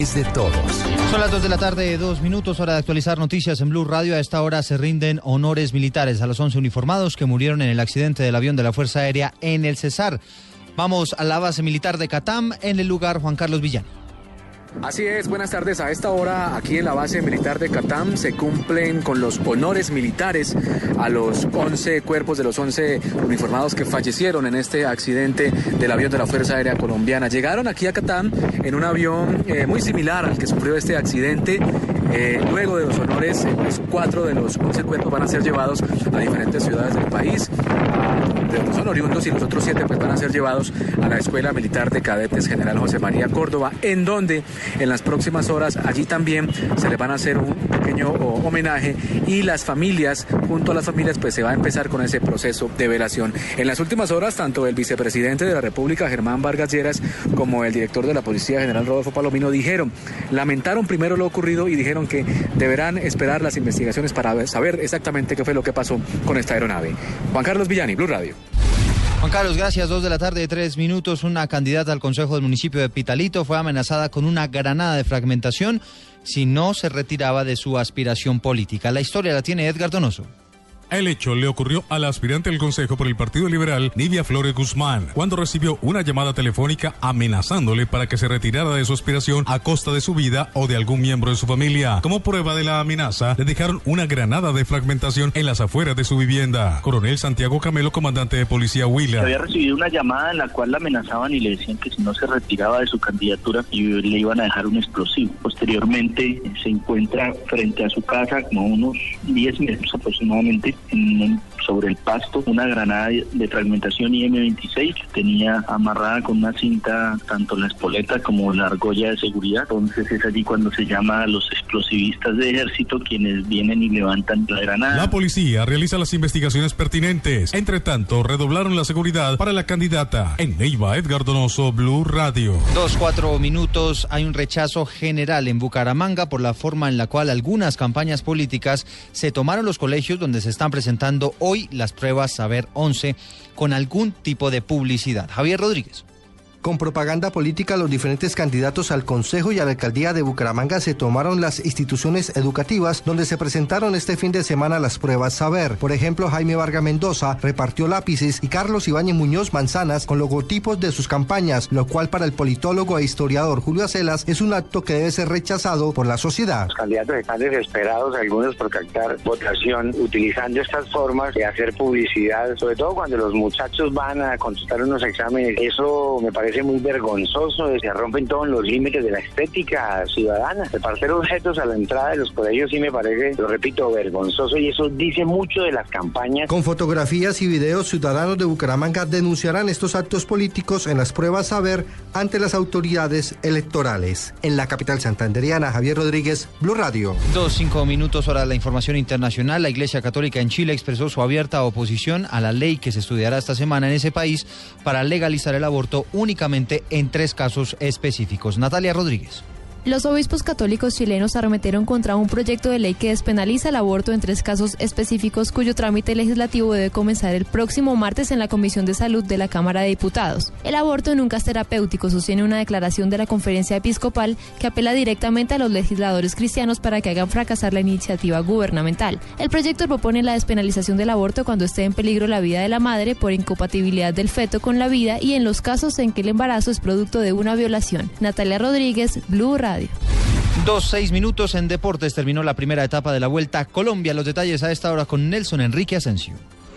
Es de todos. Son las 2 de la tarde, dos minutos, hora de actualizar noticias en Blue Radio. A esta hora se rinden honores militares a los 11 uniformados que murieron en el accidente del avión de la Fuerza Aérea en el Cesar. Vamos a la base militar de Catam, en el lugar Juan Carlos Villano. Así es, buenas tardes. A esta hora, aquí en la base militar de Catam, se cumplen con los honores militares a los 11 cuerpos de los 11 uniformados que fallecieron en este accidente del avión de la Fuerza Aérea Colombiana. Llegaron aquí a Catam en un avión eh, muy similar al que sufrió este accidente. Eh, luego de los honores, eh, pues cuatro de los 11 cuerpos van a ser llevados a diferentes ciudades del país, a- de donde son oriundos, y los otros siete pues van a ser llevados a la Escuela Militar de Cadetes General José María Córdoba, en donde en las próximas horas allí también se le van a hacer un pequeño homenaje y las familias, junto a las familias, pues se va a empezar con ese proceso de velación. En las últimas horas, tanto el vicepresidente de la República, Germán Vargas Lleras, como el director de la Policía General Rodolfo Palomino dijeron, lamentaron primero lo ocurrido y dijeron que deberán esperar las investigaciones para saber exactamente qué fue lo que pasó con esta aeronave. Juan Carlos Villani, Blue Radio. Juan Carlos, gracias. Dos de la tarde, tres minutos. Una candidata al Consejo del Municipio de Pitalito fue amenazada con una granada de fragmentación si no se retiraba de su aspiración política. La historia la tiene Edgar Donoso. El hecho le ocurrió a la aspirante al Consejo por el Partido Liberal, Nidia Flores Guzmán, cuando recibió una llamada telefónica amenazándole para que se retirara de su aspiración a costa de su vida o de algún miembro de su familia. Como prueba de la amenaza, le dejaron una granada de fragmentación en las afueras de su vivienda. Coronel Santiago Camelo, comandante de policía Huila. Había recibido una llamada en la cual la amenazaban y le decían que si no se retiraba de su candidatura le iban a dejar un explosivo. Posteriormente eh, se encuentra frente a su casa, como unos 10 metros aproximadamente, en sobre el pasto, una granada de fragmentación IM-26 que tenía amarrada con una cinta tanto la espoleta como la argolla de seguridad. Entonces es allí cuando se llama a los explosivistas de ejército quienes vienen y levantan la granada. La policía realiza las investigaciones pertinentes. Entre tanto, redoblaron la seguridad para la candidata. En Neiva, Edgar Donoso, Blue Radio. Dos, cuatro minutos. Hay un rechazo general en Bucaramanga por la forma en la cual algunas campañas políticas se tomaron los colegios donde se están presentando hoy las pruebas Saber 11 con algún tipo de publicidad. Javier Rodríguez. Con propaganda política, los diferentes candidatos al Consejo y a la Alcaldía de Bucaramanga se tomaron las instituciones educativas donde se presentaron este fin de semana las pruebas Saber. Por ejemplo, Jaime Vargas Mendoza repartió lápices y Carlos Ibáñez Muñoz manzanas con logotipos de sus campañas, lo cual para el politólogo e historiador Julio Acelas es un acto que debe ser rechazado por la sociedad. Los candidatos están desesperados, algunos por captar votación, utilizando estas formas de hacer publicidad, sobre todo cuando los muchachos van a contestar unos exámenes. Eso me parece muy vergonzoso, se rompen todos los límites de la estética ciudadana. Repartir objetos a la entrada de los colegios sí me parece, lo repito, vergonzoso y eso dice mucho de las campañas. Con fotografías y videos, ciudadanos de Bucaramanga denunciarán estos actos políticos en las pruebas Saber ante las autoridades electorales. En la capital santanderiana, Javier Rodríguez, Blue Radio. Dos, cinco minutos hora de la información internacional. La Iglesia Católica en Chile expresó su abierta oposición a la ley que se estudiará esta semana en ese país para legalizar el aborto únicamente en tres casos específicos. Natalia Rodríguez. Los obispos católicos chilenos arremetieron contra un proyecto de ley que despenaliza el aborto en tres casos específicos cuyo trámite legislativo debe comenzar el próximo martes en la Comisión de Salud de la Cámara de Diputados. El aborto nunca es terapéutico, sostiene una declaración de la conferencia episcopal que apela directamente a los legisladores cristianos para que hagan fracasar la iniciativa gubernamental. El proyecto propone la despenalización del aborto cuando esté en peligro la vida de la madre por incompatibilidad del feto con la vida y en los casos en que el embarazo es producto de una violación. Natalia Rodríguez, Blue Radio. Dos, seis minutos en deportes. Terminó la primera etapa de la Vuelta a Colombia. Los detalles a esta hora con Nelson Enrique Asensio.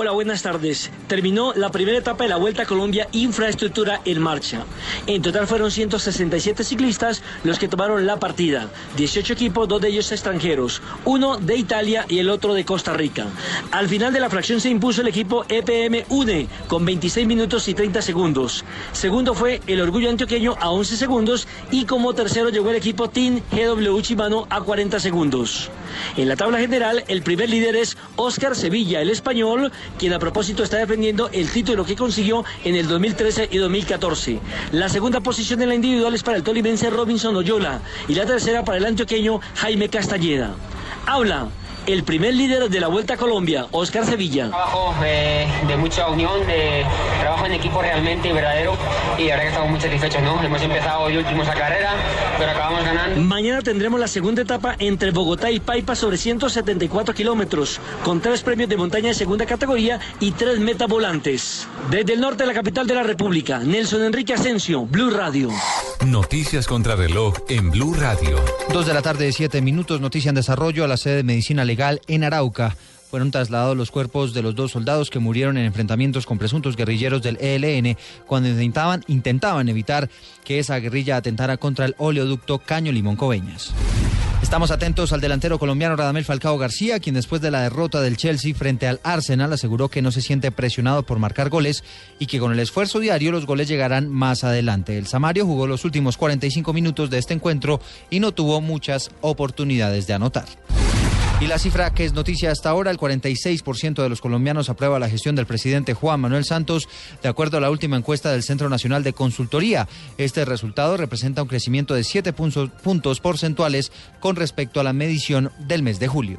Hola, buenas tardes. Terminó la primera etapa de la Vuelta a Colombia Infraestructura en marcha. En total fueron 167 ciclistas los que tomaron la partida. 18 equipos, dos de ellos extranjeros, uno de Italia y el otro de Costa Rica. Al final de la fracción se impuso el equipo EPM UNE con 26 minutos y 30 segundos. Segundo fue el Orgullo Antioqueño a 11 segundos y como tercero llegó el equipo Team GW Chimano a 40 segundos. En la tabla general, el primer líder es Oscar Sevilla, el español, quien a propósito está defendiendo el título que consiguió en el 2013 y 2014. La segunda posición en la individual es para el tolimense Robinson Oyola y la tercera para el antioqueño Jaime Castañeda. Habla el primer líder de la Vuelta a Colombia, Oscar Sevilla. Trabajo eh, de mucha unión, de trabajo en equipo realmente verdadero y ahora que estamos muy satisfechos, ¿no? Hemos empezado hoy últimos la carrera, pero acabamos ganando. Mañana tendremos la segunda etapa entre Bogotá y Paipa sobre 174 kilómetros, con tres premios de montaña de segunda categoría y tres volantes. Desde el norte de la capital de la República, Nelson Enrique Asensio, Blue Radio. Noticias contra reloj en Blue Radio. Dos de la tarde, siete minutos, noticia en desarrollo a la sede de Medicina Legal en Arauca. Fueron trasladados los cuerpos de los dos soldados que murieron en enfrentamientos con presuntos guerrilleros del ELN cuando intentaban, intentaban evitar que esa guerrilla atentara contra el oleoducto Caño Limón Coveñas. Estamos atentos al delantero colombiano Radamel Falcao García, quien después de la derrota del Chelsea frente al Arsenal aseguró que no se siente presionado por marcar goles y que con el esfuerzo diario los goles llegarán más adelante. El Samario jugó los últimos 45 minutos de este encuentro y no tuvo muchas oportunidades de anotar. Y la cifra que es noticia hasta ahora, el 46% de los colombianos aprueba la gestión del presidente Juan Manuel Santos, de acuerdo a la última encuesta del Centro Nacional de Consultoría. Este resultado representa un crecimiento de 7 puntos porcentuales con respecto a la medición del mes de julio.